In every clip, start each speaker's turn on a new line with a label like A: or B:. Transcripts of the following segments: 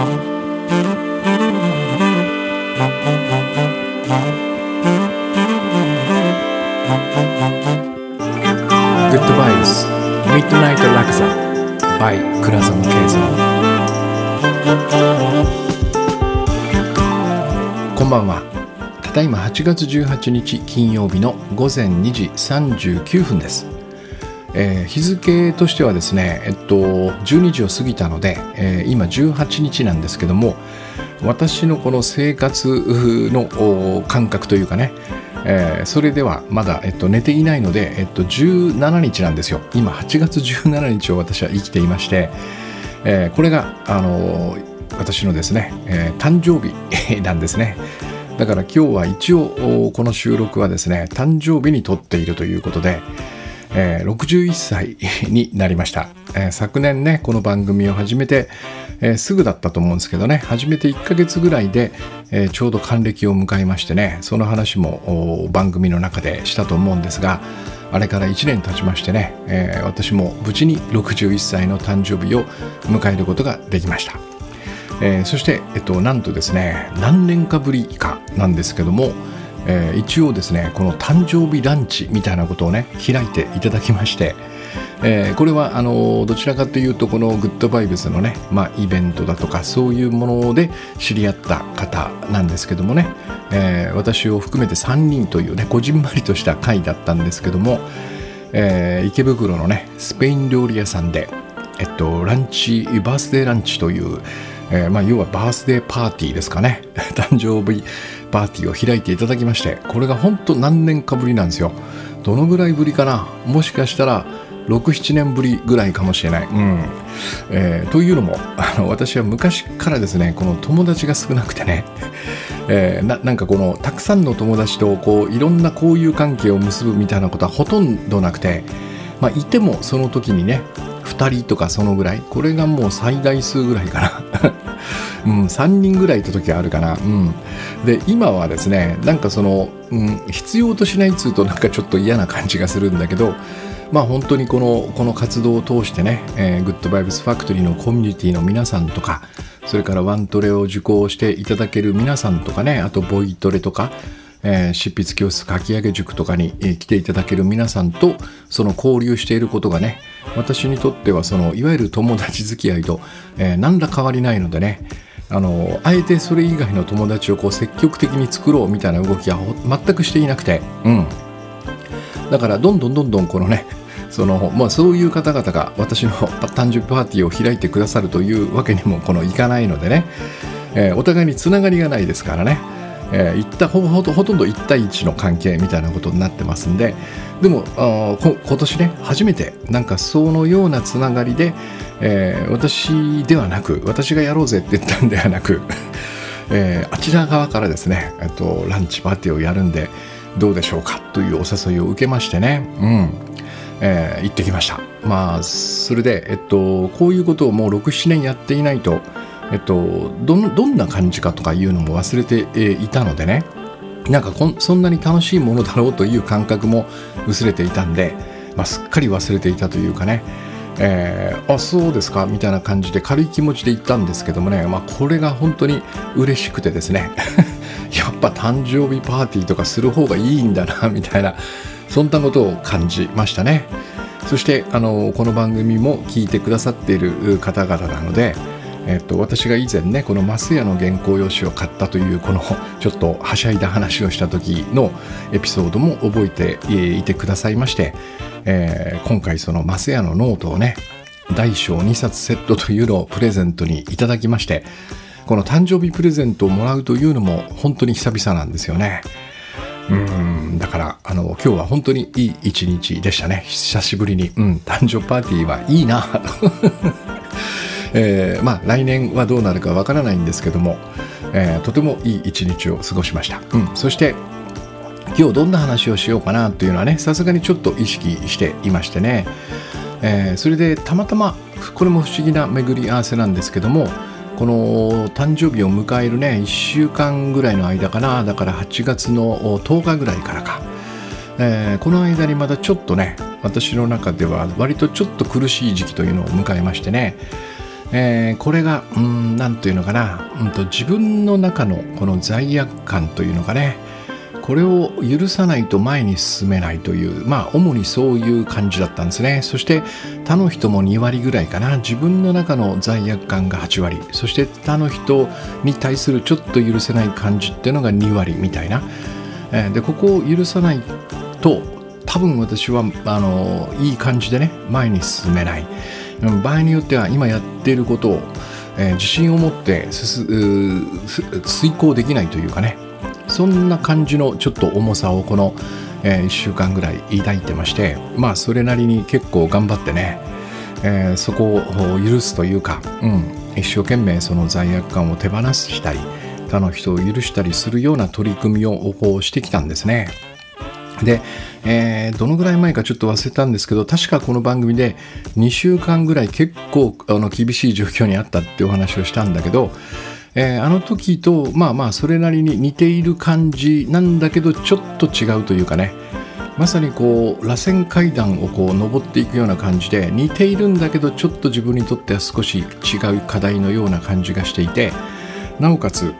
A: グッドバイブスミッドナイトラクザ by 倉園慶三こんばんはただいま8月18日金曜日の午前2時39分です、えー日付としてはですねえっと12時を過ぎたので、えー今18日なんですけども私のこの生活の感覚というかねえーそれではまだ、えっと、寝ていないので、えっと、17日なんですよ。今8月17日を私は生きていまして、えーこれが、あのー私のですね、えー誕生日なんですね。だから今日は一応この収録はですね誕生日に撮っているということで、えー61歳になりました、えー昨年ねこの番組を始めて、えーすぐだったと思うんですけどね始めて1ヶ月ぐらいで、えーちょうど還暦を迎えましてねその話も番組の中でしたと思うんですがあれから1年経ちましてね、えー私も無事に61歳の誕生日を迎えることができました。えーそして、えっと、なんとですね何年かぶりかなんですけども、えー一応ですねこの誕生日ランチみたいなことをね開いていただきまして、えーこれはあのどちらかというとこのグッドバイブスのね、まあ、イベントだとかそういうもので知り合った方なんですけどもね、えー私を含めて3人というねこじんまりとした会だったんですけども、え池袋のねスペイン料理屋さんでえっと、ランチバースデーランチという、えまあ、要はバースデーパーティーですかね。誕生日パーティーを開いていただきましてこれが本当何年かぶりなんですよ。どのぐらいぶりかな？もしかしたら67年ぶりぐらいかもしれない、うん。えーというのもあの私は昔からですねこの友達が少なくてね、えーななんかこのたくさんの友達とこういろんな交友関係を結ぶみたいなことはほとんどなくて、まあ、いてもその時にね2人とかそのぐらいこれがもう最大数ぐらいかな、うん、3人ぐらいいた時あるかな、うん、で今はですねなんかその、うん、必要としないっつうとなんかちょっと嫌な感じがするんだけどまあ本当にこのこの活動を通してね、えーグッドバイブスファクトリーのコミュニティの皆さんとかそれからワントレを受講していただける皆さんとかねあとボイトレとかえー執筆教室書き上げ塾とかに、えー来ていただける皆さんとその交流していることがね私にとってはそのいわゆる友達付き合いと、えー何ら変わりないのでねあのあえてそれ以外の友達をこう積極的に作ろうみたいな動きはほ全くしていなくて、うん、だからどんどんどんどんこのね そのまあ、そういう方々が私の 誕生日パーティーを開いてくださるというわけにもこのいかないのでね、えーお互いにつながりがないですからね、えーったほほとんど1対1の関係みたいなことになってますんででもあ今年ね初めてなんかそのようなつながりで、えー私ではなく私がやろうぜって言ったんではなく、えーあちら側からですね、と、ランチパーティーをやるんでどうでしょうかというお誘いを受けましてね、うん。えー行ってきました。まあそれで、えっと、こういうことをもう67年やっていないと、えっと、どんどんな感じかとかいうのも忘れて、えーいたのでね。なんかこんそんなに楽しいものだろうという感覚も薄れていたんで、まあ、すっかり忘れていたというかね。えーあそうですかみたいな感じで軽い気持ちで行ったんですけどもね、まあ、これが本当に嬉しくてですね。やっぱ誕生日パーティーとかする方がいいんだな みたいなそんなことを感じましたね。そしてあのこの番組も聞いてくださっている方々なので、えっと、私が以前ねこのマスヤの原稿用紙を買ったというこのちょっとはしゃいだ話をした時のエピソードも覚えていてくださいまして、えー今回そのマスヤのノートをね大小2冊セットというのをプレゼントにいただきましてこの誕生日プレゼントをもらうというのも本当に久々なんですよね。うんだからあの今日は本当にいい一日でしたね久しぶりに、うん、誕生パーティーはいいなえーまあ来年はどうなるかわからないんですけども、えーとてもいい一日を過ごしました、うん、そして今日どんな話をしようかなというのはねさすがにちょっと意識していましてね、えーそれでたまたまこれも不思議な巡り合わせなんですけどもこの誕生日を迎えるね1週間ぐらいの間かな。だから8月の10日ぐらいからか、えーこの間にまだちょっとね私の中では割とちょっと苦しい時期というのを迎えましてね、えー、これが何というのかな、うんと、自分の中のこの罪悪感というのがねこれを許さないと前に進めないというまあ主にそういう感じだったんですね。そして他の人も2割ぐらいかな。自分の中の罪悪感が8割。そして他の人に対するちょっと許せない感じっていうのが2割みたいな、えー、でここを許さないと多分私はあのいい感じでね前に進めない。場合によっては今やっていることを、えー、自信を持って遂行できないというかねそんな感じのちょっと重さをこの、えー、1週間ぐらい抱いてましてまあそれなりに結構頑張ってね、えー、そこを許すというか、うん、一生懸命その罪悪感を手放したり他の人を許したりするような取り組みをしてきたんですね。で、えー、どのぐらい前かちょっと忘れたんですけど確かこの番組で2週間ぐらい結構あの厳しい状況にあったってお話をしたんだけど、えー、あの時とまあまあそれなりに似ている感じなんだけどちょっと違うというかね。まさにこう螺旋階段をこう登っていくような感じで似ているんだけどちょっと自分にとっては少し違う課題のような感じがしていてなおかつ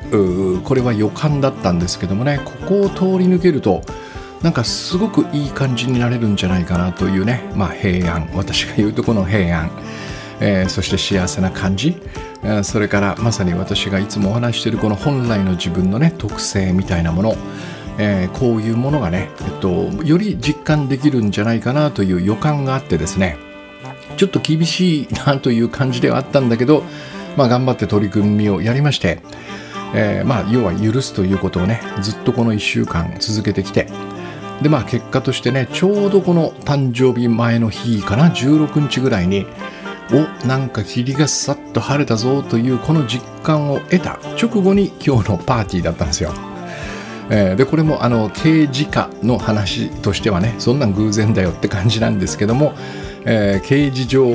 A: これは予感だったんですけどもねここを通り抜けるとなんかすごくいい感じになれるんじゃないかなというね、まあ、平安。私が言うとこの平安、えー、そして幸せな感じ、それからまさに私がいつもお話しているこの本来の自分のね特性みたいなもの、えー、こういうものがね、えっと、より実感できるんじゃないかなという予感があってですね。ちょっと厳しいなという感じではあったんだけど、まあ、頑張って取り組みをやりまして、えー、まあ要は許すということをねずっとこの1週間続けてきてでまあ結果としてねちょうどこの誕生日前の日かな16日ぐらいにおなんか霧がさっと晴れたぞというこの実感を得た直後に今日のパーティーだったんですよ。えー、でこれもあの刑事課の話としてはねそんなん偶然だよって感じなんですけども、えー、刑事上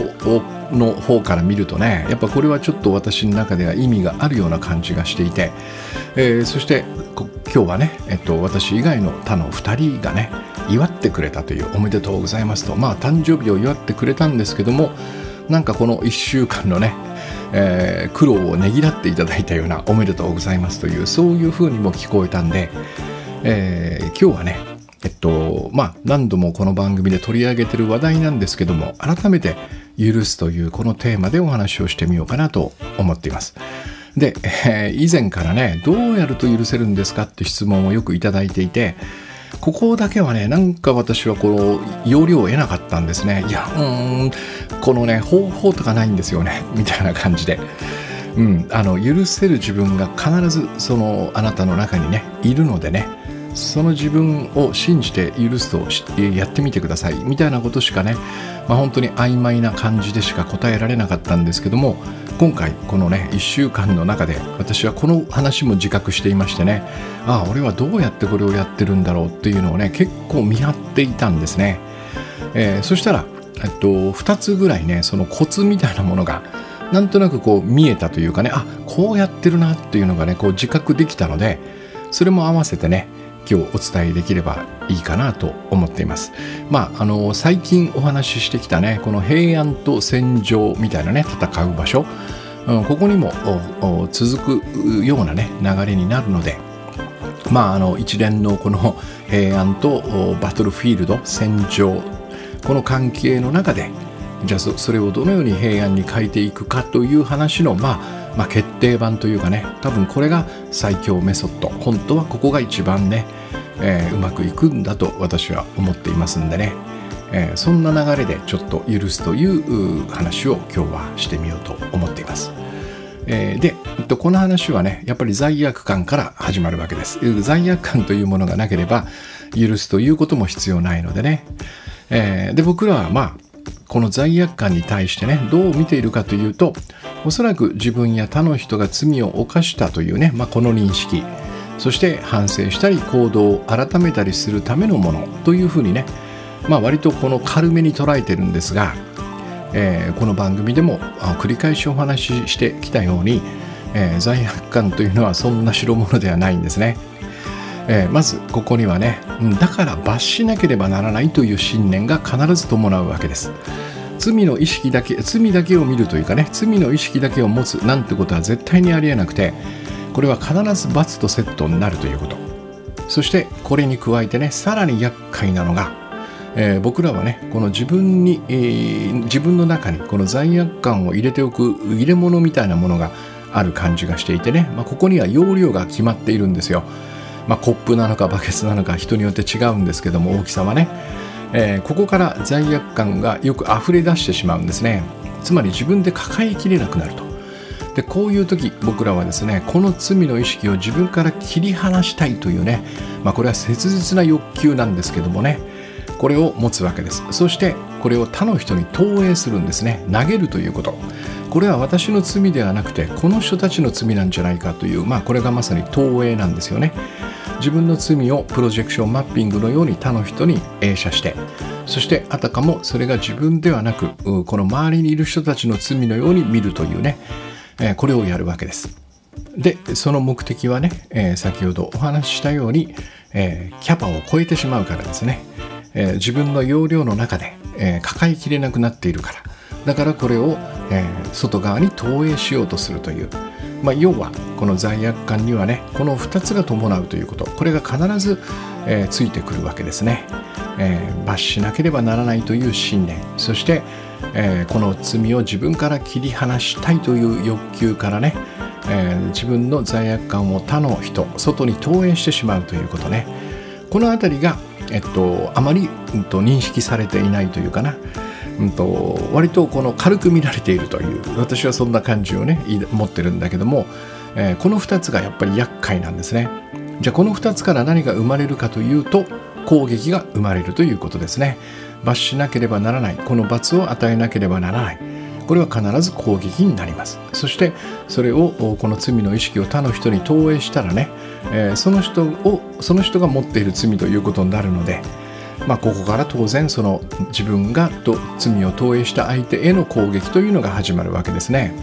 A: の方から見るとねやっぱこれはちょっと私の中では意味があるような感じがしていて、えー、そして今日はね、えっと、私以外の他の2人がね祝ってくれたというおめでとうございますとまあ誕生日を祝ってくれたんですけどもなんかこの1週間のね、えー、苦労をねぎらっていただいたようなおめでとうございますというそういう風にも聞こえたんで、えー、今日はねえっとまあ何度もこの番組で取り上げてる話題なんですけども改めて許すというこのテーマでお話をしてみようかなと思っています。で、えー、以前からね、どうやると許せるんですかって質問をよくいただいていて、ここだけはね、なんか私はこの要領を得なかったんですね。いや、うん、このね、方法とかないんですよね、みたいな感じで。うん、あの許せる自分が必ずそのあなたの中にねいるのでねその自分を信じて許すとやってみてください。みたいなことしかね、まあ、本当に曖昧な感じでしか答えられなかったんですけども今回このね1週間の中で私はこの話も自覚していましてねああ俺はどうやってこれをやってるんだろうっていうのをね結構見張っていたんですね、えー、そしたら、えっと、2つぐらいねそのコツみたいなものがなんとなくこう見えたというかねあこうやってるなっていうのがねこう自覚できたのでそれも合わせてね今日お伝えできればいいかなと思っています。まあ、あの最近お話ししてきたねこの平安と戦場みたいなね戦う場所、うん、ここにも続くようなね流れになるので。まああの一連のこの 平安とバトルフィールド戦場。この関係の中でじゃあそれをどのように平安に変えていくかという話のまあまあ、決定版というかね多分これが最強メソッド本当はここが一番ね、えー、うまくいくんだと私は思っていますんでね、えー、そんな流れでちょっと許すという話を今日はしてみようと思っています。えー、で、この話はね、やっぱり罪悪感から始まるわけです。罪悪感というものがなければ許すということも必要ないのでね。えー、で、僕らはまあ、この罪悪感に対してねどう見ているかというとおそらく自分や他の人が罪を犯したというね、まあ、この認識そして反省したり行動を改めたりするためのものというふうにね、まあ、割とこの軽めに捉えてるんですが、えー、この番組でも繰り返しお話ししてきたように、えー、罪悪感というのはそんな代物ではないんですね。えー、まずここにはねだから罰しなければならないという信念が必ず伴うわけです罪の意識だけ罪だけを見るというかね罪の意識だけを持つなんてことは絶対にありえなくてこれは必ず罰とセットになるということ。そしてこれに加えてねさらに厄介なのが、えー、僕らはねこの自分に、えー、自分の中にこの罪悪感を入れておく入れ物みたいなものがある感じがしていてね、まあ、ここには容量が決まっているんですよ、まあ、コップなのかバケツなのか人によって違うんですけども大きさはね、えー、ここから罪悪感がよく溢れ出してしまうんですね。つまり自分で抱えきれなくなると。でこういう時僕らはですねこの罪の意識を自分から切り離したいというね、まあ、これは切実な欲求なんですけどもねこれを持つわけです。そしてこれを他の人に投影するんですね。投げるということ。これは私の罪ではなくてこの人たちの罪なんじゃないかというまあこれがまさに投影なんですよね。自分の罪をプロジェクションマッピングのように他の人に映写してそしてあたかもそれが自分ではなくこの周りにいる人たちの罪のように見るというねこれをやるわけです。でその目的はね、え、先ほどお話ししたように、え、キャパを超えてしまうからですね、え、自分の容量の中で、え抱えきれなくなっているから。だからこれを、え外側に投影しようとするという、まあ、要はこの罪悪感にはねこの2つが伴うということ。これが必ず、えついてくるわけですね、え罰しなければならないという信念。そして、えこの罪を自分から切り離したいという欲求からねえ、自分の罪悪感を他の人外に投影してしまうということね。この辺りが、えっと、あまり、うん、と認識されていないというかな、うんと、割とこの軽く見られているという私はそんな感じをね持ってるんだけども、えー、この2つがやっぱり厄介なんですね。じゃあこの2つから何が生まれるかというと攻撃が生まれるということですね。罰しなければならない。この罰を与えなければならない。これは必ず攻撃になります。そしてそれをこの罪の意識を他の人に投影したらね、えー、その人をその人が持っている罪ということになるのでまあ、ここから当然その自分がと罪を投影した相手への攻撃というのが始まるわけですね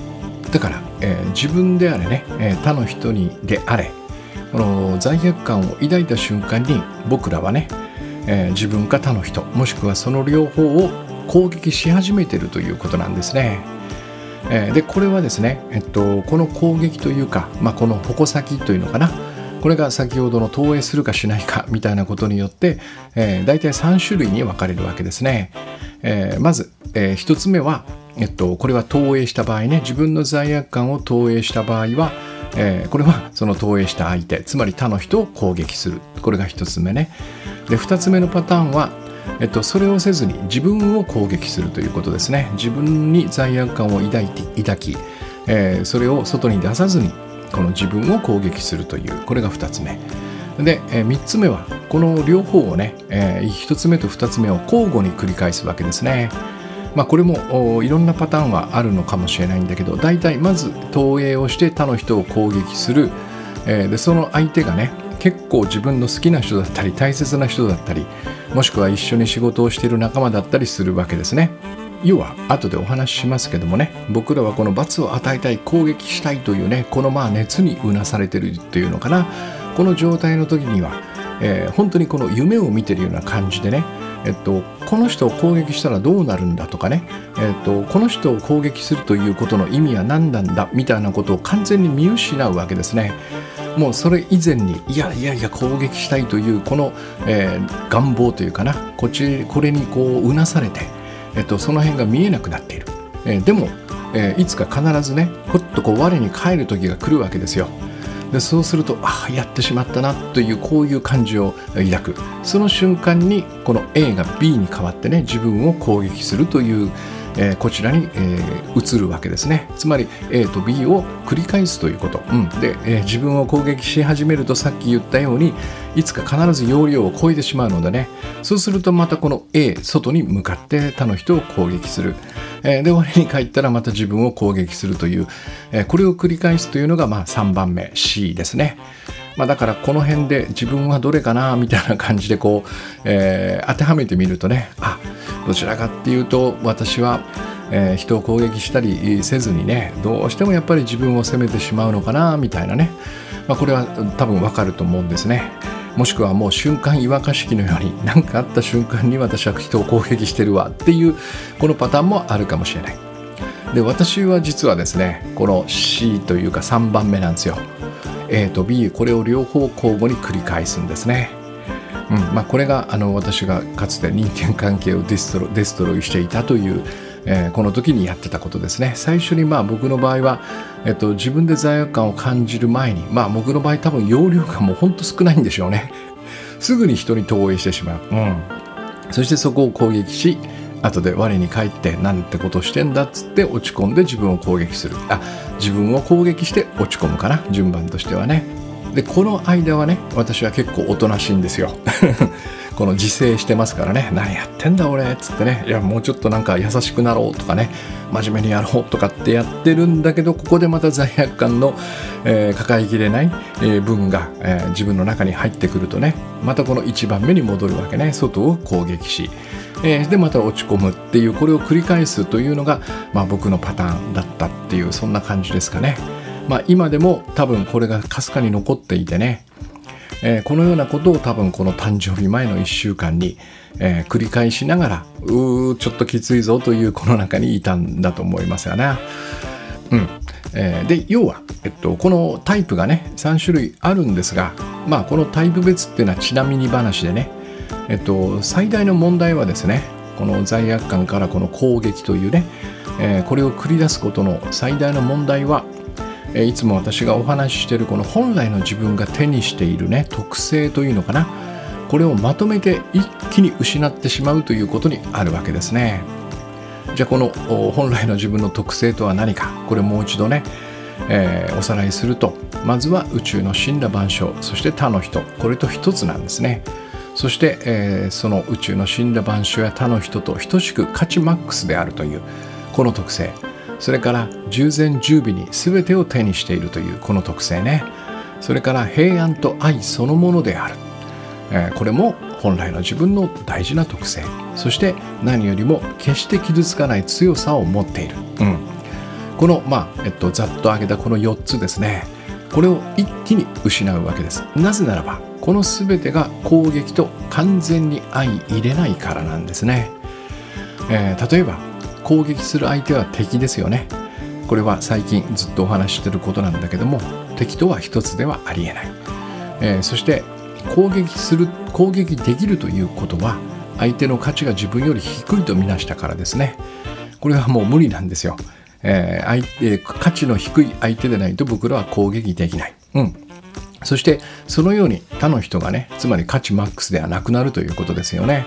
A: だから、えー、自分であれね、えー、他の人にであれこの罪悪感を抱いた瞬間に僕らはね、えー、自分か他の人もしくはその両方を攻撃し始めてるということなんですね。でこれはですね、えっと、この攻撃というか、まあ、この矛先というのかなこれが先ほどの投影するかしないかみたいなことによって、えー、大体3種類に分かれるわけですね。えー、まず、えー、1つ目は、えっと、これは投影した場合ね自分の罪悪感を投影した場合は、えー、これはその投影した相手つまり他の人を攻撃するこれが1つ目ね。で2つ目のパターンはえっと、それをせずに自分を攻撃するということですね自分に罪悪感を抱いて抱き、えー、それを外に出さずにこの自分を攻撃するというこれが2つ目。で、え、3つ目はこの両方をね、え、1つ目と2つ目を交互に繰り返すわけですね。まあ、これもいろんなパターンはあるのかもしれないんだけど大体まず投影をして他の人を攻撃する、えー、でその相手がね結構自分の好きな人だったり大切な人だったりもしくは一緒に仕事をしている仲間だったりするわけですね。要は後でお話ししますけどもね僕らはこの罰を与えたい攻撃したいというねこのまあ熱にうなされてるっていうのかなこの状態の時には、えー、本当にこの夢を見てるような感じでねえっと、この人を攻撃したらどうなるんだとかね、えっと、この人を攻撃するということの意味は何なんだみたいなことを完全に見失うわけですね。もうそれ以前にいやいやいや攻撃したいというこの、えー、願望というかなこっちこれにこううなされて、えっと、その辺が見えなくなっている、えー、でも、えー、いつか必ずねほっとこう我に返る時が来るわけですよ。でそうするとああやってしまったなというこういう感じを抱く。その瞬間にこの A が B に変わってね自分を攻撃するというえー、こちらに、えー、移るわけですね。つまり A と B を繰り返すということ、うん、で、えー、自分を攻撃し始めるとさっき言ったようにいつか必ず容量を超えてしまうのでね。そうするとまたこの A 外に向かって他の人を攻撃する、えー、で我に帰ったらまた自分を攻撃するという、えー、これを繰り返すというのが、まあ、3番目。C ですね。まあ、だからこの辺で自分はどれかなみたいな感じでこう、えー、当てはめてみるとねあどちらかっていうと私は、えー、人を攻撃したりせずにねどうしてもやっぱり自分を責めてしまうのかなみたいなね、まあ、これは多分わかると思うんですね。もしくはもう瞬間違和感式のように 何かあった瞬間に私は人を攻撃してるわっていうこのパターンもあるかもしれない。で私は実はですねこの C というか3番目なんですよ。A と B これを両方交互に繰り返すんですね。うん。まあ、これがあの私がかつて人間関係をデストロデストロイしていたという、えー、この時にやってたことですね。最初にまあ僕の場合は、えっと、自分で罪悪感を感じる前にまあ僕の場合多分容量がもうほんと少ないんでしょうね。すぐに人に投影してしまう、うん、そしてそこを攻撃し後で我に返ってなんてことしてんだっつって落ち込んで自分を攻撃する。あ自分を攻撃して落ち込むかな。順番としてはね。でこの間はね私は結構おとなしいんですよ。この自制してますからね。何やってんだ俺っつってね。いやもうちょっとなんか優しくなろうとかね。真面目にやろうとかってやってるんだけどここでまた罪悪感の、えー、抱えきれない、えー、分が、えー、自分の中に入ってくるとね。またこの1番目に戻るわけね。外を攻撃し、えー、でまた落ち込むっていうこれを繰り返すというのが、まあ、僕のパターンだったっていうそんな感じですかね。まあ、今でも多分これがかすかに残っていてねえー、このようなことを多分この誕生日前の1週間に、えー、繰り返しながらうーちょっときついぞというこの中にいたんだと思いますよね。うんえー、で要は、えっと、このタイプがね3種類あるんですが、まあ、このタイプ別っていうのはちなみに話でね、えっと、最大の問題はですねこの罪悪感からこの攻撃というね、えー、これを繰り出すことの最大の問題はえいつも私がお話ししているこの本来の自分が手にしているね特性というのかなこれをまとめて一気に失ってしまうということにあるわけですね。じゃあこの本来の自分の特性とは何かこれもう一度ね、えー、おさらいするとまずは宇宙の死んだ万象そして他の人これと一つなんですね。そして、えー、その宇宙の死んだ万象や他の人と等しく価値マックスであるというこの特性。それから従前従備に全てを手にしているというこの特性ね。それから平安と愛そのものである、えー、これも本来の自分の大事な特性。そして何よりも決して傷つかない強さを持っている、うん、この、まあえっと、ざっと挙げたこの4つですね。これを一気に失うわけです。なぜならばこの全てが攻撃と完全に相入れないからなんですね、えー、例えば攻撃する相手は敵ですよね。これは最近ずっとお話ししてることなんだけども敵とは一つではありえない、えー、そして攻撃する攻撃できるということは相手の価値が自分より低いとみなしたからですね。これはもう無理なんですよ、えー、相手価値の低い相手でないと僕らは攻撃できない、うん、そしてそのように他の人がねつまり価値マックスではなくなるということですよね。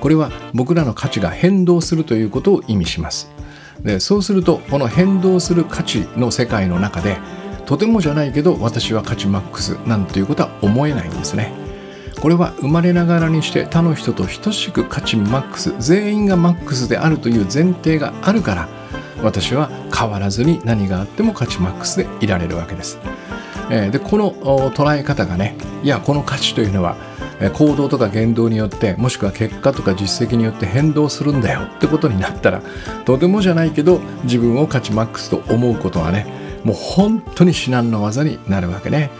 A: これは僕らの価値が変動するということを意味します。でそうするとこの変動する価値の世界の中でとてもじゃないけど私は価値マックスなんていうことは思えないんですね。これは生まれながらにして他の人と等しく価値マックス全員がマックスであるという前提があるから私は変わらずに何があっても価値マックスでいられるわけです。でこの捉え方がねいやこの価値というのは行動とか言動によってもしくは結果とか実績によって変動するんだよってことになったらとてもじゃないけど自分を価値マックスと思うことはねもう本当に至難の技になるわけね。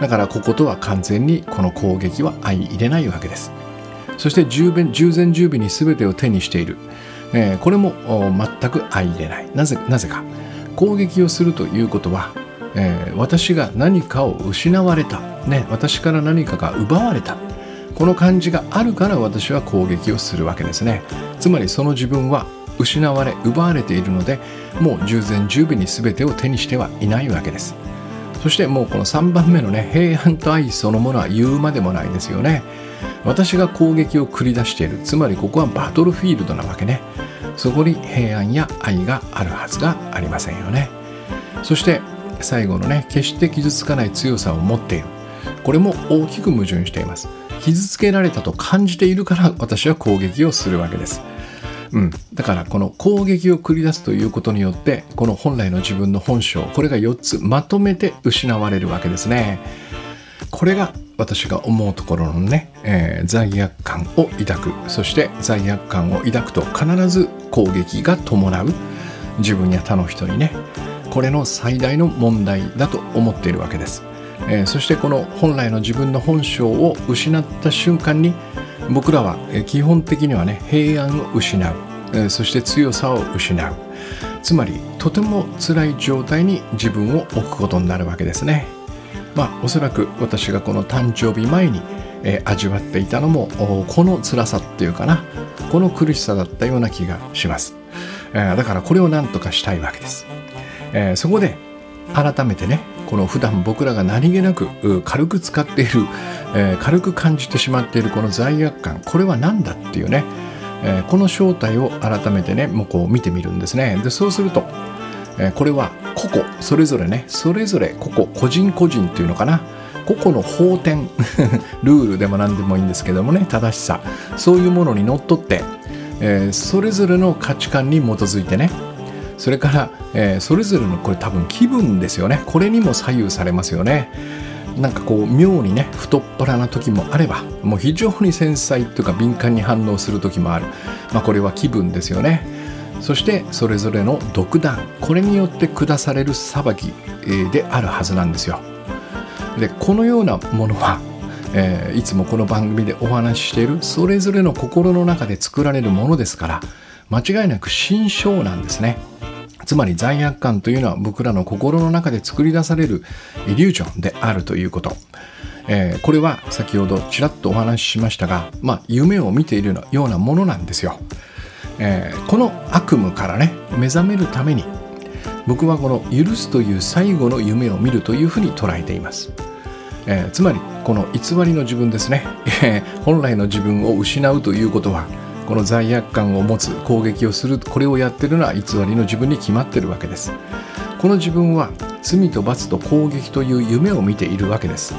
A: だからこことは完全にこの攻撃は相入れないわけです。そして従前従前従備に全てを手にしている、えー、これも全く相入れない。なぜなぜか。攻撃をするということは、えー、私が何かを失われた、ね、私から何かが奪われた。この感じがあるから私は攻撃をするわけですね。つまりその自分は失われ奪われているのでもう従前十分に全てを手にしてはいないわけです。そしてもうこの3番目のね平安と愛そのものは言うまでもないですよね。私が攻撃を繰り出している。つまりここはバトルフィールドなわけね。そこに平安や愛があるはずがありませんよね。そして最後のね決して傷つかない強さを持っている。これも大きく矛盾しています。傷つけられたと感じているから私は攻撃をするわけです。うん、だからこの攻撃を繰り出すということによってこの本来の自分の本性これが4つまとめて失われるわけですね。これが私が思うところのね、えー、罪悪感を抱く。そして罪悪感を抱くと必ず攻撃が伴う。自分や他の人にねこれの最大の問題だと思っているわけです、えー、そしてこの本来の自分の本性を失った瞬間に僕らは基本的にはね平安を失う、えー、そして強さを失う。つまりとても辛い状態に自分を置くことになるわけですね。まあおそらく私がこの誕生日前に、えー、味わっていたのもこの辛さっていうかな。この苦しさだったような気がします、えー、だからこれを何とかしたいわけです、えー、そこで改めてねこの普段僕らが何気なく軽く使っている、えー、軽く感じてしまっているこの罪悪感これは何だっていうね、えー、この正体を改めてねもうこう見てみるんですね。でそうすると、えー、これは個々それぞれねそれぞれ個々個人個人っていうのかな個々の法典 ルールでも何でもいいんですけどもね正しさそういうものにのっとって、え、それぞれの価値観に基づいてねそれから、えー、それぞれのこれ多分気分ですよね。これにも左右されますよね。なんかこう妙にね太っ腹な時もあればもう非常に繊細というか敏感に反応する時もある、まあ、これは気分ですよね。そしてそれぞれの独断。これによって下される裁きであるはずなんですよ。でこのようなものは、えー、いつもこの番組でお話ししているそれぞれの心の中で作られるものですから間違いなく心象なんですね。つまり罪悪感というのは僕らの心の中で作り出されるイリュージョンであるということ、えー、これは先ほどちらっとお話ししましたが、まあ、夢を見ているようなものなんですよ、えー、この悪夢からね目覚めるために僕はこの許すという最後の夢を見るというふうに捉えています、えー、つまりこの偽りの自分ですね。本来の自分を失うということはこの罪悪感を持つ攻撃をするこれをやってるのは偽りの自分に決まってるわけです。この自分は罪と罰と攻撃という夢を見ているわけです。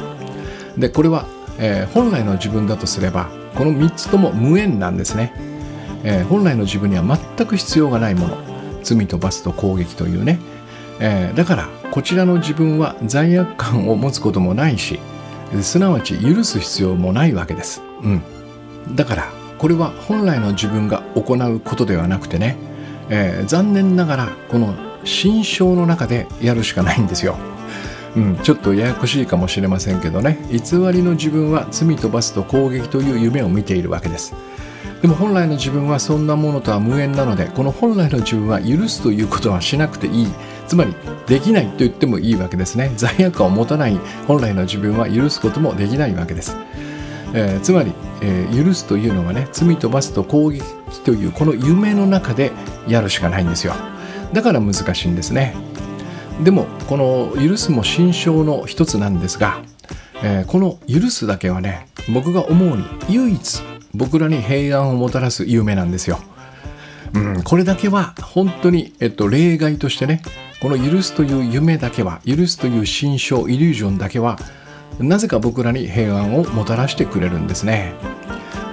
A: でこれは、えー、本来の自分だとすればこの3つとも無縁なんですね、えー、本来の自分には全く必要がないもの。罪と罰と攻撃というね、えー、だからこちらの自分は罪悪感を持つこともないしすなわち許す必要もないわけです、うん、だからこれは本来の自分が行うことではなくてね、えー、残念ながらこの心象の中でやるしかないんですよ。うん、ちょっとややこしいかもしれませんけどね。偽りの自分は罪と罰と攻撃という夢を見ているわけです。でも本来の自分はそんなものとは無縁なのでこの本来の自分は許すということはしなくていい。つまりできないと言ってもいいわけですね。罪悪感を持たない本来の自分は許すこともできないわけです。えー、つまり、えー、許すというのはね罪と罰と攻撃というこの夢の中でやるしかないんですよ。だから難しいんですね。でもこの許すも心象の一つなんですが、えー、この許すだけはね僕が思うに唯一僕らに平安をもたらす夢なんですよ。うん、これだけは本当に、えっと、例外としてねこの許すという夢だけは許すという心象イリュージョンだけはなぜか僕らに平安をもたらしてくれるんですね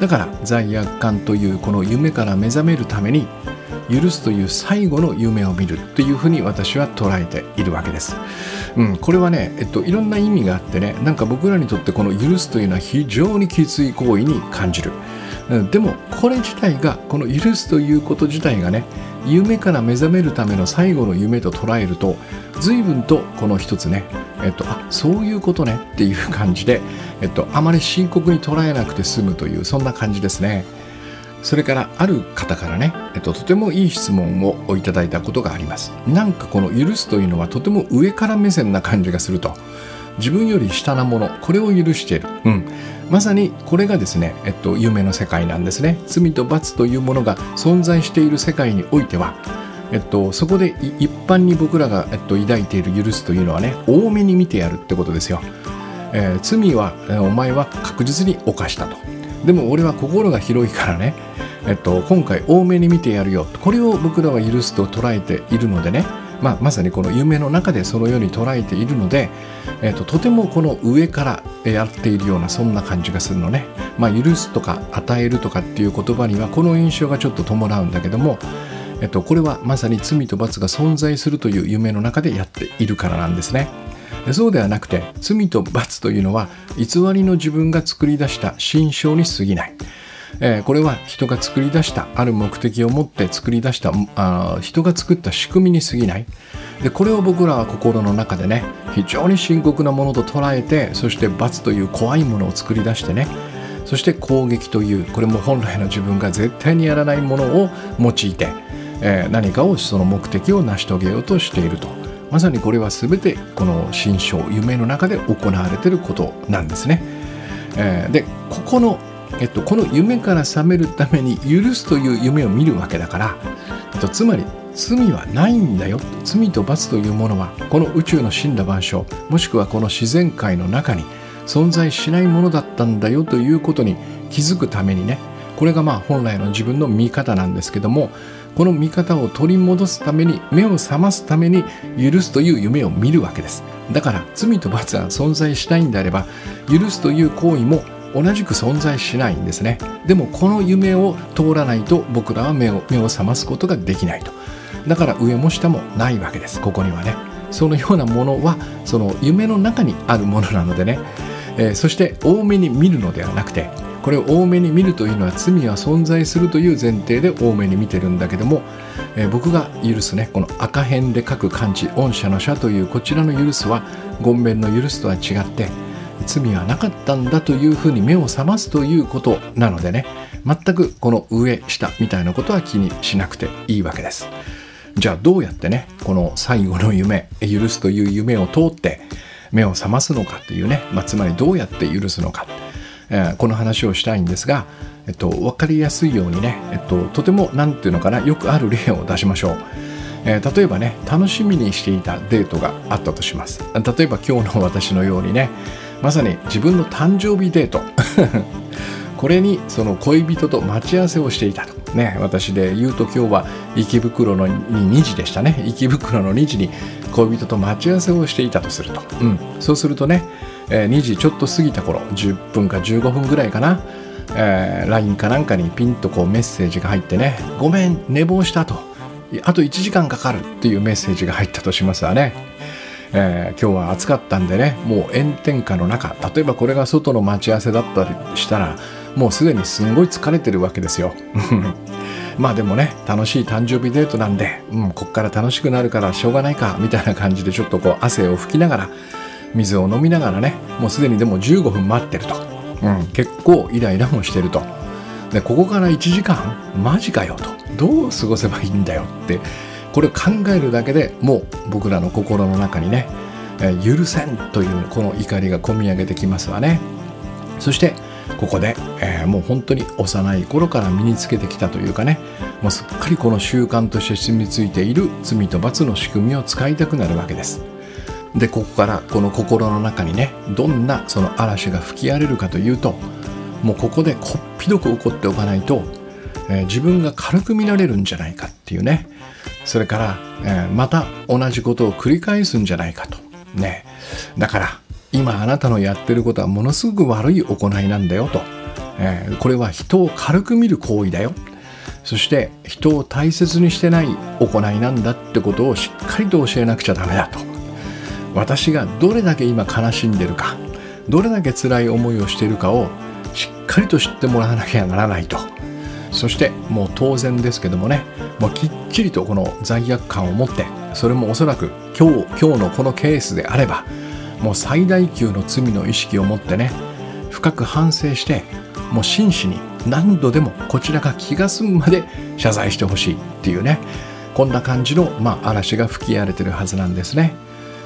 A: だから罪悪感というこの夢から目覚めるために許すという最後の夢を見るというふうに私は捉えているわけです。うん、これはね、えっと、いろんな意味があってね、なんか僕らにとってこの許すというのは非常にきつい行為に感じる。でもこれ自体がこの許すということ自体がね夢から目覚めるための最後の夢と捉えると随分とこの一つねえっと、あそういうことねっていう感じで、えっと、あまり深刻に捉えなくて済むというそんな感じですね。それからある方からね、えっと、とてもいい質問をいただいたことがあります。なんかこの許すというのはとても上から目線な感じがすると。自分より下なものこれを許している、うん、まさにこれがですね、えっと、夢の世界なんですね。罪と罰というものが存在している世界においてはえっと、そこで一般に僕らが、えっと、抱いている許すというのはね多めに見てやるってことですよ、えー、罪は、えお前は確実に犯したと。でも俺は心が広いからね、えっと、今回多めに見てやるよこれを僕らは許すと捉えているのでねまあ、まさにこの夢の中でそのように捉えているので、えーと、とてもこの上からやっているようなそんな感じがするのね、まあ、許すとか与えるとかっていう言葉にはこの印象がちょっと伴うんだけども、えっと、これはまさに罪と罰が存在するという夢の中でやっているからなんですね。そうではなくて罪と罰というのは偽りの自分が作り出した心象に過ぎない。えー、これは人が作り出したある目的を持って作り出したあ人が作った仕組みに過ぎないでこれを僕らは心の中でね非常に深刻なものと捉えてそして罰という怖いものを作り出してねそして攻撃というこれも本来の自分が絶対にやらないものを用いて、えー、何かをその目的を成し遂げようとしているとまさにこれは全てこの心象夢の中で行われていることなんですね。えー、でここのえっと、この夢から覚めるために許すという夢を見るわけだから、えっと、つまり罪はないんだよ。罪と罰というものはこの宇宙の死んだ万象もしくはこの自然界の中に存在しないものだったんだよということに気づくためにね。これがまあ本来の自分の見方なんですけどもこの見方を取り戻すために目を覚ますために許すという夢を見るわけです。だから罪と罰が存在しないんであれば許すという行為も同じく存在しないんですね。でもこの夢を通らないと僕らは目を目を覚ますことができないと。だから上も下もないわけですここにはね。そのようなものはその夢の中にあるものなのでね、えー、そして多めに見るのではなくてこれを多めに見るというのは罪は存在するという前提で多めに見てるんだけども、えー、僕が許すねこの赤辺で書く漢字御社の社というこちらの許すは言弁の許すとは違って罪はなかったんだというふうに目を覚ますということなのでね全くこの上下みたいなことは気にしなくていいわけです。じゃあどうやってねこの最後の夢許すという夢を通って目を覚ますのかというね、まあ、つまりどうやって許すのか、えー、この話をしたいんですが、えっと、分かりやすいようにね、えっと、とても何て言うのかなよくある例を出しましょう。えー、例えばね楽しみにしていたデートがあったとします。例えば今日の私のようにねまさに自分の誕生日デート。これにその恋人と待ち合わせをしていたと。ね私で言うと今日は池袋の2時でしたね。池袋の2時に恋人と待ち合わせをしていたとすると、うん、そうするとね、えー、2時ちょっと過ぎた頃10分か15分ぐらいかな、えー、LINE かなんかにピンとこうメッセージが入ってね「ごめん寝坊した」と。あと1時間かかるっていうメッセージが入ったとしますわね。えー、今日は暑かったんでねもう炎天下の中例えばこれが外の待ち合わせだったりしたらもうすでにすんごい疲れてるわけですよ。まあでもね楽しい誕生日デートなんで、うん、こっから楽しくなるからしょうがないかみたいな感じでちょっとこう汗を拭きながら水を飲みながらねもうすでにでも15分待ってると、うん、結構イライラもしてると。でここから1時間マジかよと。どう過ごせばいいんだよってこれを考えるだけでもう僕らの心の中にね、え、許せんというこの怒りが込み上げてきますわね。そしてここで、えー、もう本当に幼い頃から身につけてきたというかねもうすっかりこの習慣として染みついている罪と罰の仕組みを使いたくなるわけです。でここからこの心の中にねどんなその嵐が吹き荒れるかというともうここでこっぴどく怒っておかないと、えー、自分が軽く見られるんじゃないかっていうね。それから、えー、また同じことを繰り返すんじゃないかと。ね。だから今あなたのやってることはものすごく悪い行いなんだよと、えー、これは人を軽く見る行為だよ。そして人を大切にしてない行いなんだってことをしっかりと教えなくちゃダメだと。私がどれだけ今悲しんでるかどれだけ辛い思いをしているかをしっかりと知ってもらわなきゃならないと。そしてもう当然ですけどもね。もうきっちりとこの罪悪感を持ってそれもおそらく今日今日のこのケースであればもう最大級の罪の意識を持ってね深く反省してもう真摯に何度でもこちらが気が済むまで謝罪してほしいっていうね。こんな感じの、まあ、嵐が吹き荒れてるはずなんですね。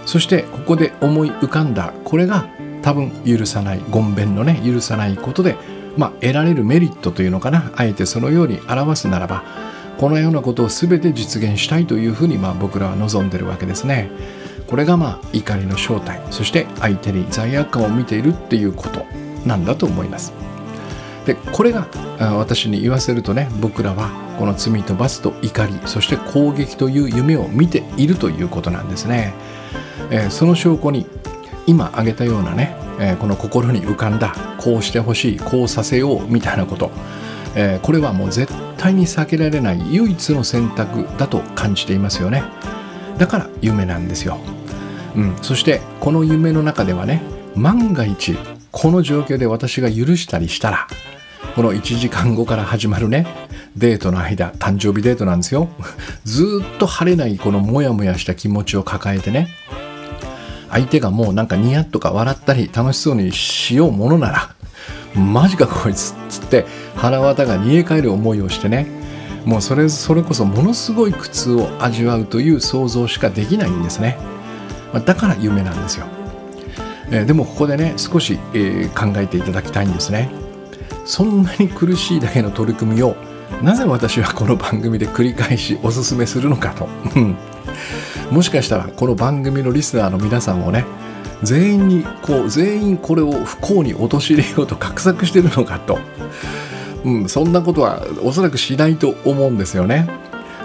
A: そしてここで思い浮かんだこれが多分許さない言弁のね許さないことで、まあ、得られるメリットというのかなあえてそのように表すならばこのようなことを全て実現したいというふうに、まあ、僕らは望んでるわけですね。これがまあ怒りの正体そして相手に罪悪感を見ているっていうことなんだと思います。でこれが私に言わせるとね僕らはこの罪と罰と怒りそして攻撃という夢を見ているということなんですね。えー、その証拠に今挙げたようなね、えー、この心に浮かんだこうしてほしいこうさせようみたいなこと、えー、これはもう絶対に避けられない唯一の選択だと感じていますよね。だから夢なんですよ、うん、そしてこの夢の中ではね万が一この状況で私が許したりしたらこの1時間後から始まるねデートの間誕生日デートなんですよ。ずっと晴れないこのモヤモヤした気持ちを抱えてね相手がもうなんかニヤッとか笑ったり楽しそうにしようものならマジかこいつっつって腹渡が煮え返る思いをしてね。もうそれそれこそものすごい苦痛を味わうという想像しかできないんですね。だから夢なんですよ、えー、でもここでね少し、えー、考えていただきたいんですね。そんなに苦しいだけの取り組みをなぜ私はこの番組で繰り返しおすすめするのかと。もしかしたらこの番組のリスナーの皆さんをね全員にこう全員これを不幸に陥れようと画策してるのかと、うん、そんなことはおそらくしないと思うんですよね。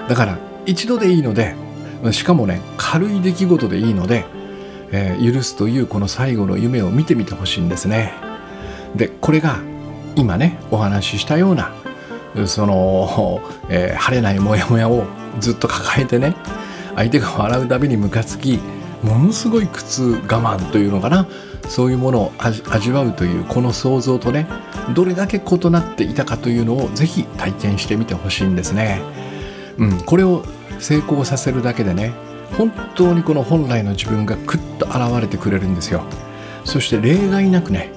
A: だから一度でいいのでしかもね軽い出来事でいいので、えー、許すというこの最後の夢を見てみてほしいんですね。でこれが今ねお話ししたようなその、えー、晴れないモヤモヤをずっと抱えてね相手が笑うたびにムカつきものすごい苦痛我慢というのかなそういうものを味わうというこの想像とねどれだけ異なっていたかというのをぜひ体験してみてほしいんですね。うん、これを成功させるだけでね本当にこの本来の自分がクッと現れてくれるんですよ。そして例外なくね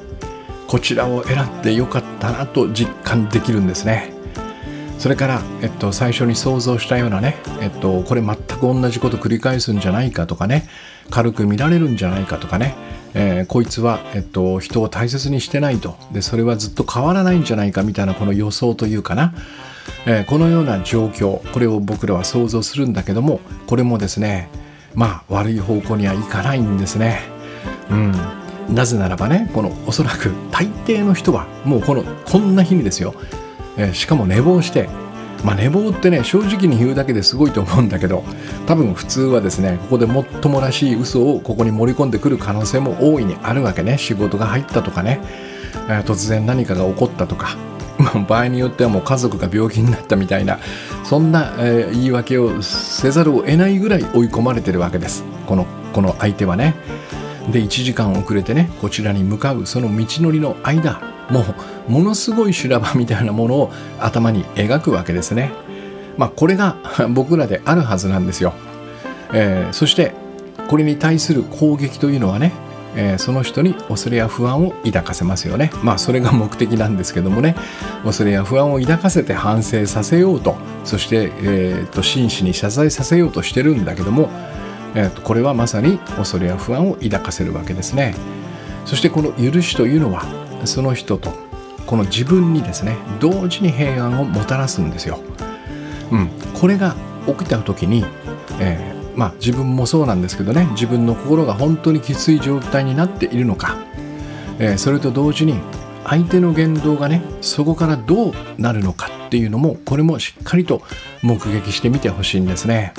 A: こちらを選んでよかったなと実感できるんですね。それから、えっと、最初に想像したようなね、えっと、これ全く同じこと繰り返すんじゃないかとかね軽く見られるんじゃないかとかね、えー、こいつは、えっと、人を大切にしてないと。でそれはずっと変わらないんじゃないかみたいなこの予想というかな、えー、このような状況これを僕らは想像するんだけどもこれもですねまあ悪い方向にはいかないんですね。うん。なぜならばねこのおそらく大抵の人はもうこのこんな日にですよ。えしかも寝坊して。まあ、寝坊ってね正直に言うだけですごいと思うんだけど多分普通はですねここでもっともらしい嘘をここに盛り込んでくる可能性も大いにあるわけね。仕事が入ったとかね、え突然何かが起こったとか、場合によってはもう家族が病気になったみたいなそんな、えー、言い訳をせざるを得ないぐらい追い込まれてるわけです。このこの相手はね。で1時間遅れてねこちらに向かうその道のりの間もうものすごい修羅場みたいなものを頭に描くわけですね。まあ、これが僕らであるはずなんですよ。えー、そしてこれに対する攻撃というのはね、えー、その人に恐れや不安を抱かせますよね。まあそれが目的なんですけどもね恐れや不安を抱かせて反省させようとそして、えーと、真摯に謝罪させようとしてるんだけども、えーとこれはまさに恐れや不安を抱かせるわけですね。そしてこの許しというのはその人とこの自分にですね同時に平安をもたらすんですよ。うん、これが起きた時に、えー、まあ、自分もそうなんですけどね自分の心が本当にきつい状態になっているのか、えー、それと同時に相手の言動がねそこからどうなるのかっていうのもこれもしっかりと目撃してみてほしいんですね。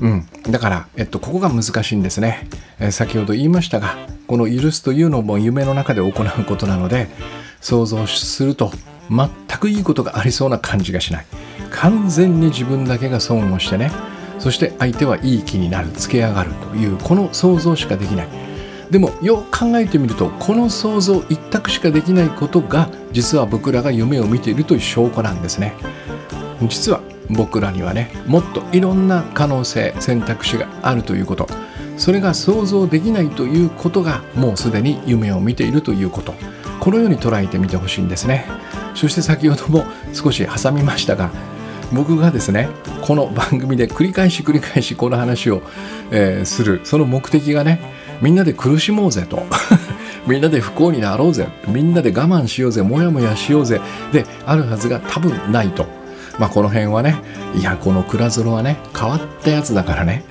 A: うん、だから、えっと、ここが難しいんですね、えー、先ほど言いましたがこの許すというのも夢の中で行うことなので想像すると全くいいことがありそうな感じがしない。完全に自分だけが損をしてねそして相手はいい気になるつけ上がるというこの想像しかできない。でもよく考えてみるとこの想像一択しかできないことが実は僕らが夢を見ているという証拠なんですね。実は僕らにはねもっといろんな可能性選択肢があるということ。それが想像できないということがもうすでに夢を見ているということ。このように捉えてみてほしいんですね。そして先ほども少し挟みましたが僕がですねこの番組で繰り返し繰り返しこの話を、えー、する。その目的がねみんなで苦しもうぜと。みんなで不幸になろうぜ。みんなで我慢しようぜ。もやもやしようぜ。であるはずが多分ないと。まあ、この辺はねいやこの倉園はね変わったやつだからね。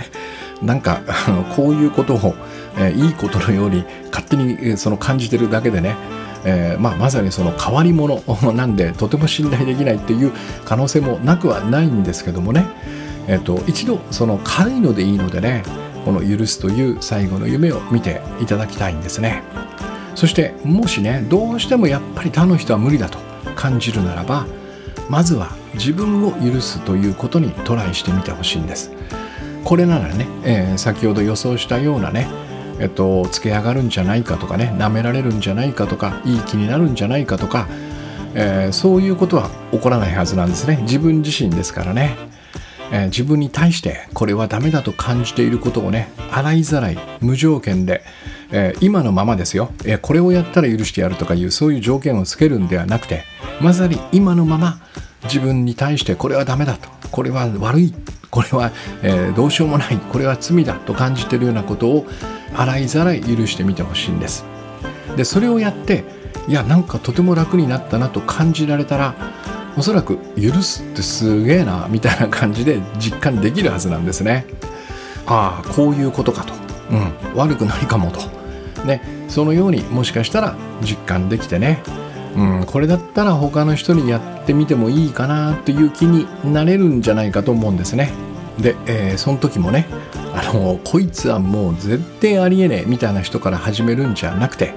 A: なんか こういうことを、えー、いいことのように勝手に、えー、その感じてるだけでね、えーまあ、まさにその変わり者 なんでとても信頼できないっていう可能性もなくはないんですけどもね、えーと、一度その軽いのでいいのでねこの許すという最後の夢を見ていただきたいんですね。そしてもしねどうしてもやっぱり他の人は無理だと感じるならばまずは自分を許すということにトライしてみてほしいんです。これならね、えー、先ほど予想したようなねえっと、つけ上がるんじゃないかとかね舐められるんじゃないかとかいい気になるんじゃないかとか、えー、そういうことは起こらないはずなんですね。自分自身ですからね、えー、自分に対してこれはダメだと感じていることをね洗いざらい無条件で、えー、今のままですよ、えこれをやったら許してやるとかいうそういう条件をつけるんではなくてまさに今のまま自分に対してこれはダメだと。これは悪い。これは、えー、どうしようもない。これは罪だと感じているようなことを洗いざらい許してみてほしいんです。でそれをやっていやなんかとても楽になったなと感じられたらおそらく許すってすげえなみたいな感じで実感できるはずなんですね。ああこういうことかと、うん、悪くないかもと。ね。そのようにもしかしたら実感できてね。うん、これだったら他の人にやってみてもいいかなという気になれるんじゃないかと思うんですね。で、えー、その時もねあのこいつはもう絶対ありえねえみたいな人から始めるんじゃなくて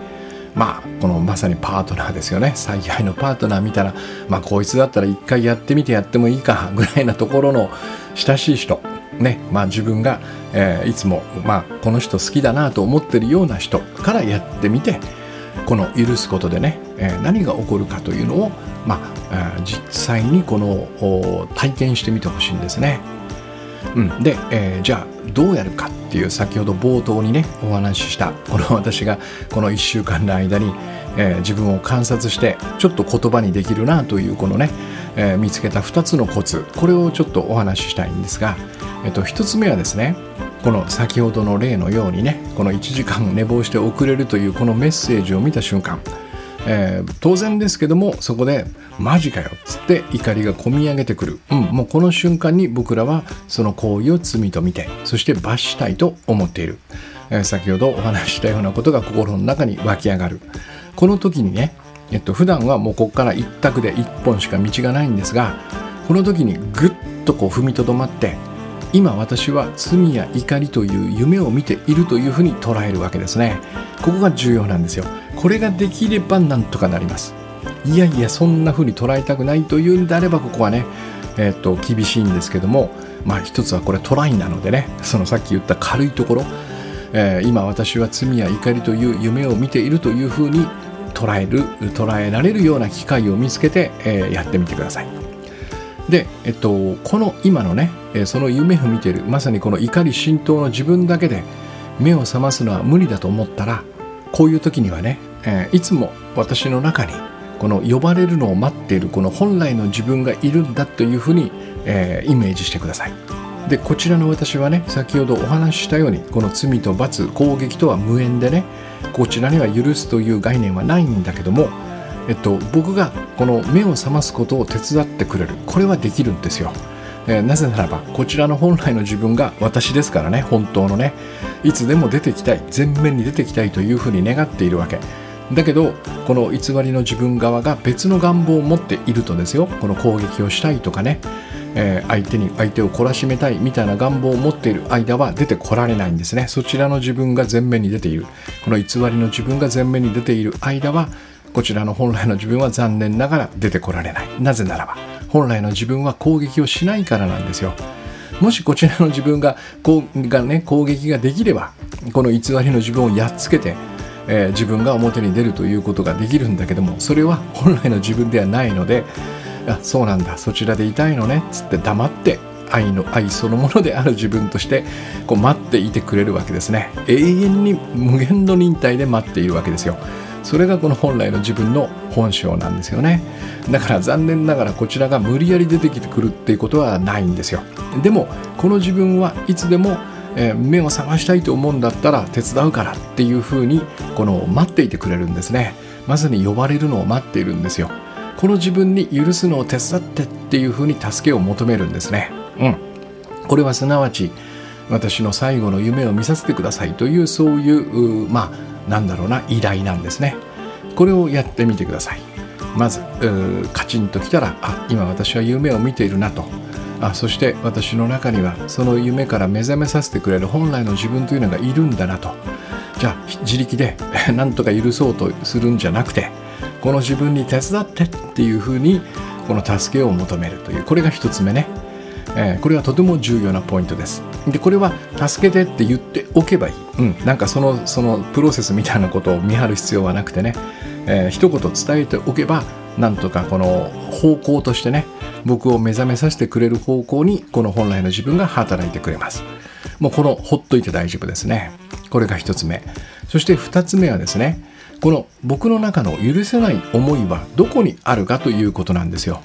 A: まあこのまさにパートナーですよね。最愛のパートナー見たらまあこいつだったら一回やってみてやってもいいか ぐらいなところの親しい人。ね。まあ自分が、えー、いつも、まあ、この人好きだなと思ってるような人からやってみてこの許すことでね、えー、何が起こるかというのを、まあ、実際にこの体験してみてほしいんですね。うん、で、えー、じゃあどうやるかっていう先ほど冒頭にねお話ししたこの私がこの1週間の間に、えー、自分を観察してちょっと言葉にできるなというこのね、えー、見つけた2つのコツこれをちょっとお話ししたいんですが、えっと、1つ目はですねこの先ほどの例のようにねこの1時間寝坊して遅れるというこのメッセージを見た瞬間、えー、当然ですけどもそこで「マジかよ」っつって怒りがこみ上げてくる、うん、もうこの瞬間に僕らはその行為を罪と見てそして罰したいと思っている、えー、先ほどお話ししたようなことが心の中に湧き上がる。この時にねえっと普段はもうここから一択で一本しか道がないんですがこの時にぐっとこう踏みとどまって今私は罪や怒りという夢を見ているというふうに捉えるわけですね。ここが重要なんですよ。これができればなんとかなります。いやいやそんなふうに捉えたくないというんであればここはねえー、っと厳しいんですけども。まあ一つはこれトライなのでね。そのさっき言った軽いところ、えー、今私は罪や怒りという夢を見ているというふうに捉える捉えられるような機会を見つけて、えー、やってみてください。で、えっと、この今のねえその夢を見てるまさにこの怒り浸透の自分だけで目を覚ますのは無理だと思ったらこういう時にはね、えいつも私の中にこの呼ばれるのを待っているこの本来の自分がいるんだというふうに、えイメージしてください。でこちらの私はね先ほどお話ししたようにこの罪と罰攻撃とは無縁でねこちらには許すという概念はないんだけどもえっと、僕がこの目を覚ますことを手伝ってくれる。これはできるんですよ、えー、なぜならばこちらの本来の自分が私ですからね。本当のね。いつでも出てきたい。前面に出てきたいというふうに願っているわけ。だけどこの偽りの自分側が別の願望を持っているとですよ。この攻撃をしたいとかね、えー、相手に相手を懲らしめたい。みたいな願望を持っている間は出てこられないんですね。そちらの自分が前面に出ている。この偽りの自分が前面に出ている間はこちらの本来の自分は残念ながら出てこられない。なぜならば本来の自分は攻撃をしないからなんですよ。もしこちらの自分がこうが、ね、攻撃ができればこの偽りの自分をやっつけて、えー、自分が表に出るということができるんだけどもそれは本来の自分ではないのであそうなんだそちらでいたいのねつって黙って愛の愛そのものである自分としてこう待っていてくれるわけですね。永遠に無限の忍耐で待っているわけですよ。それがこの本来の自分の本性なんですよね。だから残念ながらこちらが無理やり出てきてくるっていうことはないんですよ。でもこの自分はいつでもえ目を覚ましたいと思うんだったら手伝うからっていうふうにこの待っていてくれるんですね。まさに呼ばれるのを待っているんですよ。この自分に許すのを手伝ってっていうふうに助けを求めるんですね。うん。これはすなわち私の最後の夢を見させてくださいというそういうまあなんだろうな依頼なんですね。これをやってみてください。まずカチンときたらあ今私は夢を見ているなと。あそして私の中にはその夢から目覚めさせてくれる本来の自分というのがいるんだなと。じゃあ自力で 何とか許そうとするんじゃなくてこの自分に手伝ってっていうふうにこの助けを求めるというこれが一つ目ね。えー、これはとても重要なポイントです。でこれは助けてって言っておけばいい、うん、なんかそのそのプロセスみたいなことを見張る必要はなくてね、えー、一言伝えておけばなんとかこの方向としてね僕を目覚めさせてくれる方向にこの本来の自分が働いてくれます。もうこのほっといて大丈夫ですね。これが1つ目。そして2つ目はですねこの僕の中の許せない思いはどこにあるかということなんですよ。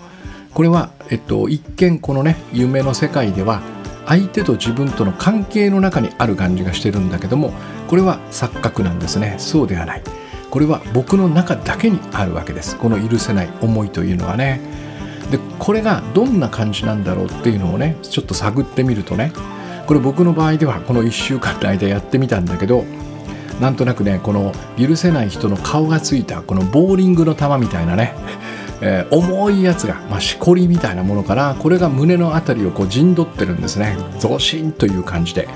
A: これは、えっと、一見このね夢の世界では相手と自分との関係の中にある感じがしてるんだけどもこれは錯覚なんですね。そうではない。これは僕の中だけにあるわけです。この許せない思いというのはね。でこれがどんな感じなんだろうっていうのをねちょっと探ってみるとねこれ僕の場合ではこの1週間の間やってみたんだけどなんとなくねこの許せない人の顔がついたこのボーリングの球みたいなね、えー、重いやつが、まあ、しこりみたいなものからこれが胸の辺りをこう陣取ってるんですね。ゾシンという感じで。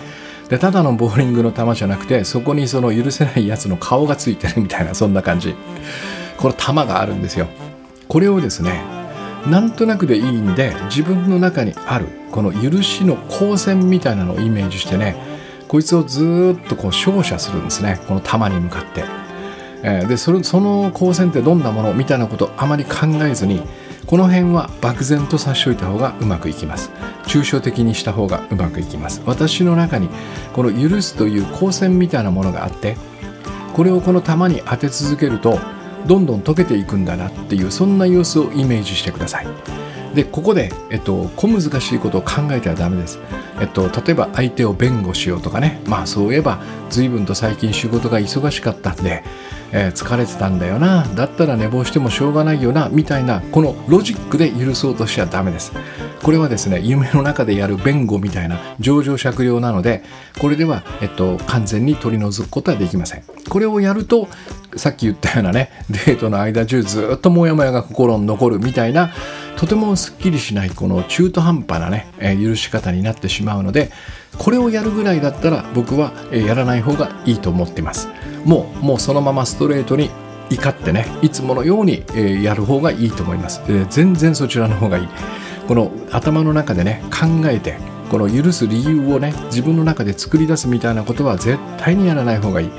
A: でただのボーリングの球じゃなくてそこにその許せないやつの顔がついてるみたいなそんな感じ。この球があるんですよ。これをですねなんとなくでいいんで自分の中にあるこの許しの光線みたいなのをイメージしてねこいつをずっとこう照射するんですね。この球に向かって、えー、でそその光線ってどんなものみたいなことあまり考えずにこの辺は漠然と差し置いた方がうまくいきます。抽象的にした方がうまくいきます。私の中にこの許すという光線みたいなものがあってこれをこの球に当て続けるとどんどん溶けていくんだなっていうそんな様子をイメージしてください。でここで、えっと、小難しいことを考えてはダメです、えっと、例えば相手を弁護しようとかね。まあそういえば随分と最近仕事が忙しかったんで、えー、疲れてたんだよな。だったら寝坊してもしょうがないよな。みたいなこのロジックで許そうとしちゃダメです。これはですね夢の中でやる弁護みたいな情状酌量なのでこれでは、えっと、完全に取り除くことはできません。これをやるとさっき言ったようなねデートの間中ずっとモヤモヤが心に残るみたいなとてもすっきりしないこの中途半端なね、えー、許し方になってしまうのでこれをやるぐらいだったら僕は、えー、やらない方がいいと思ってます。もうもうそのままストレートに怒ってねいつものように、えー、やる方がいいと思います、えー、全然そちらの方がいい。この頭の中でね考えてこの許す理由をね自分の中で作り出すみたいなことは絶対にやらない方がいい、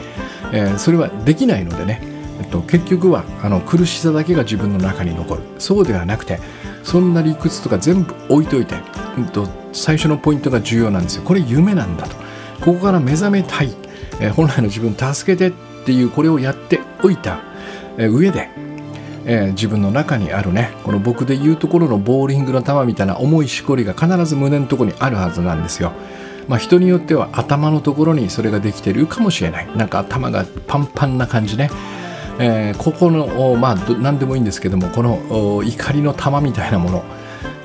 A: えー、それはできないのでね、えっと、結局はあの苦しさだけが自分の中に残る。そうではなくてそんな理屈とか全部置いといて、えっと、最初のポイントが重要なんですよ。これ夢なんだと。ここから目覚めたい、え、本来の自分助けてっていうこれをやっておいた、え、上でえ、自分の中にあるねこの僕で言うところのボーリングの球みたいな重いしこりが必ず胸のところにあるはずなんですよ。まあ、人によっては頭のところにそれができてるかもしれない。なんか頭がパンパンな感じね、えー、ここのまあ何でもいいんですけどもこの怒りの玉みたいなもの。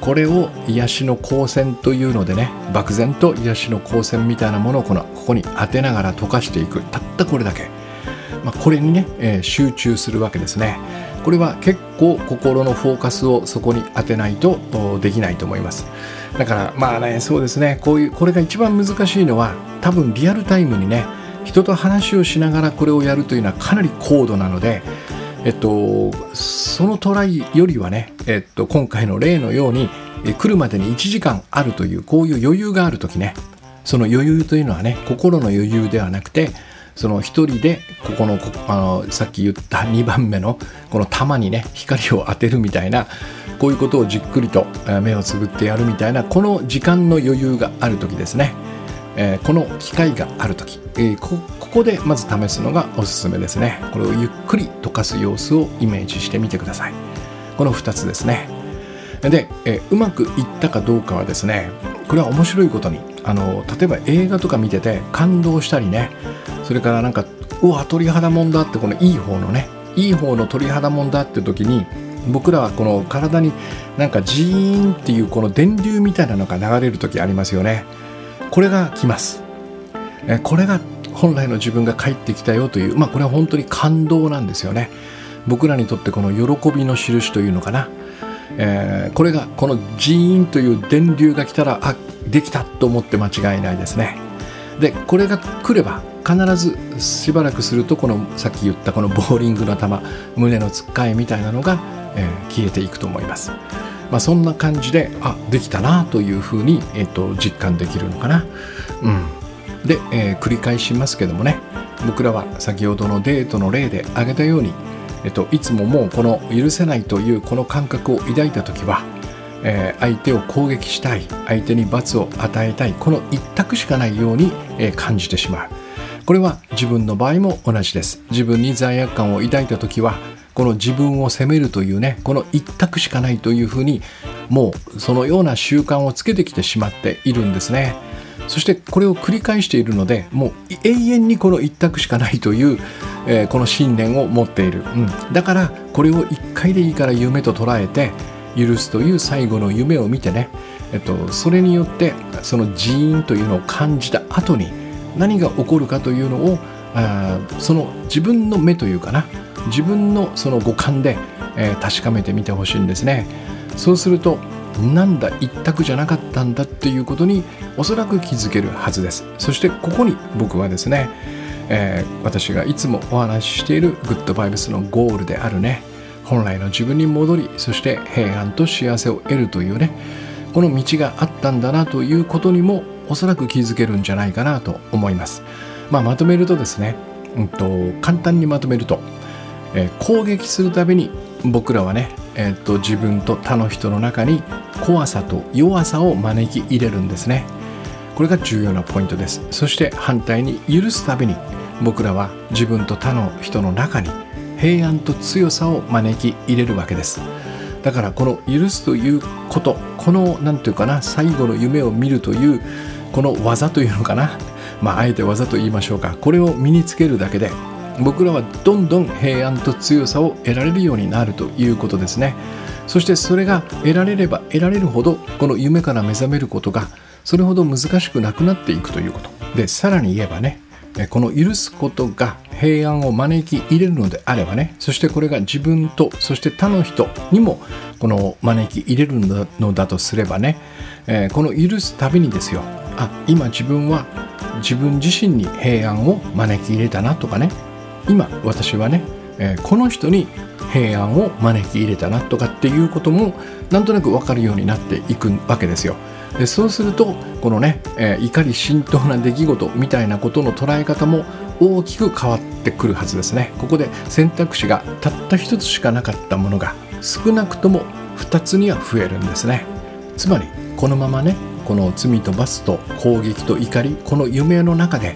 A: これを癒しの光線というのでね漠然と癒しの光線みたいなものをこのここに当てながら溶かしていく。たったこれだけ、まあ、これにね、えー、集中するわけですね。これは結構心のフォーカスをそこに当てないとできないと思います。だからまあねそうですね。こういうこれが一番難しいのは多分リアルタイムにね人と話をしながらこれをやるというのはかなり高度なのでえっと、そのトライよりはね、えっと、今回の例のようにえ来るまでに1時間あるというこういう余裕がある時ね。その余裕というのはね心の余裕ではなくてその一人でここのあのさっき言った2番目のこの玉にね光を当てるみたいなこういうことをじっくりと目をつぶってやるみたいなこの時間の余裕がある時ですね、えー、この機会がある時、えー、ここでまず試すのがおすすめですね。これをゆっくり溶かす様子をイメージしてみてください。この2つですね。で、え、うまくいったかどうかはですねこれは面白いことにあの例えば映画とか見てて感動したりねそれからなんかうわ鳥肌もんだってこのいい方のねいい方の鳥肌もんだって時に僕らはこの体になんかジーンっていうこの電流みたいなのが流れる時ありますよね。これが来ます。えこれが本来の自分が帰ってきたよというまあこれは本当に感動なんですよね。僕らにとってこの喜びの印というのかな、えー、これがこのジーンという電流が来たらあできたと思って間違いないですねでこれが来れば必ずしばらくするとこのさっき言ったこのボーリングの球胸のつっかえみたいなのが、えー、消えていくと思います。まあ、そんな感じであできたなというふうに、えーと、実感できるのかな。うん、で、えー、繰り返しますけどもね僕らは先ほどのデートの例で挙げたように、っと、いつももうこの許せないというこの感覚を抱いた時は、えー、相手を攻撃したい相手に罰を与えたいこの一択しかないように、えー、感じてしまう。これは自分の場合も同じです。自分に罪悪感を抱いた時はこの自分を責めるというねこの一択しかないというふうにもうそのような習慣をつけてきてしまっているんですね。そしてこれを繰り返しているのでもう永遠にこの一択しかないという、えー、この信念を持っている、うん、だからこれを一回でいいから夢と捉えて許すという最後の夢を見てね、えっと、それによってその人員というのを感じた後に何が起こるかというのをあその自分の目というかな。自分のその五感で、えー、確かめてみてほしいんですね。そうするとなんだ一択じゃなかったんだっていうことにおそらく気づけるはずです。そしてここに僕はですね、えー、私がいつもお話ししているグッドバイブスのゴールであるね。本来の自分に戻りそして平安と幸せを得るというねこの道があったんだなということにもおそらく気づけるんじゃないかなと思います、まあ、まとめるとですね、うんと、簡単にまとめると、えー、攻撃するたびに僕らはね、えーと自分と他の人の中に怖さと弱さを招き入れるんですね。これが重要なポイントです。そして反対に許すたびに僕らは自分と他の人の中に平安と強さを招き入れるわけです。だからこの許すということこの何て言うかな最後の夢を見るというこの技というのかな。まああえて技と言いましょうか。これを身につけるだけで僕らはどんどん平安と強さを得られるようになるということですね。そしてそれが得られれば得られるほどこの夢から目覚めることがそれほど難しくなくなっていくということ。でさらに言えばねこの許すことが平安を招き入れるのであればねそしてこれが自分とそして他の人にもこの招き入れるのだとすればね、えこの許すたびにですよあ今自分は自分自身に平安を招き入れたなとかね今私はね、えこの人に平安を招き入れたなとかっていうこともなんとなく分かるようになっていくわけですよ。でそうするとこのね、えー、怒り心頭な出来事みたいなことの捉え方も大きく変わってくるはずですねここで選択肢がたった一つしかなかったものが少なくとも2つには増えるんですねつまりこのままねこの罪と罰と攻撃と怒りこの夢の中で、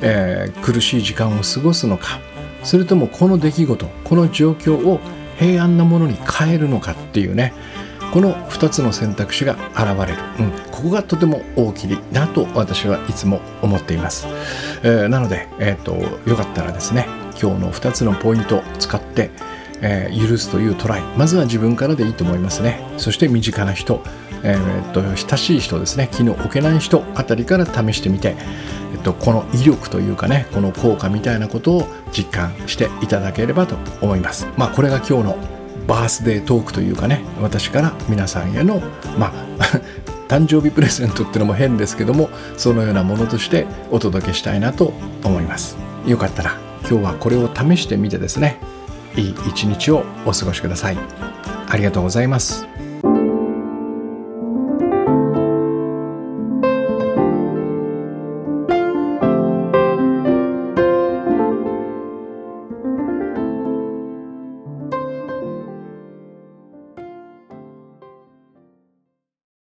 A: えー、苦しい時間を過ごすのかそれともこの出来事この状況を平安なものに変えるのかっていうねこの2つの選択肢が現れる、うん、ここがとても大きいなと私はいつも思っています、えー、なので、えーと、よかったらですね今日の2つのポイントを使って、えー、許すというトライまずは自分からでいいと思いますね。そして身近な人、えー、と親しい人ですね。気の置けない人あたりから試してみて、えっと、この威力というかねこの効果みたいなことを実感していただければと思います。まあこれが今日のバースデートークというかね私から皆さんへのまあ 誕生日プレゼントってのも変ですけどもそのようなものとしてお届けしたいなと思います。よかったら今日はこれを試してみてですねいい一日をお過ごしください。ありがとうございます。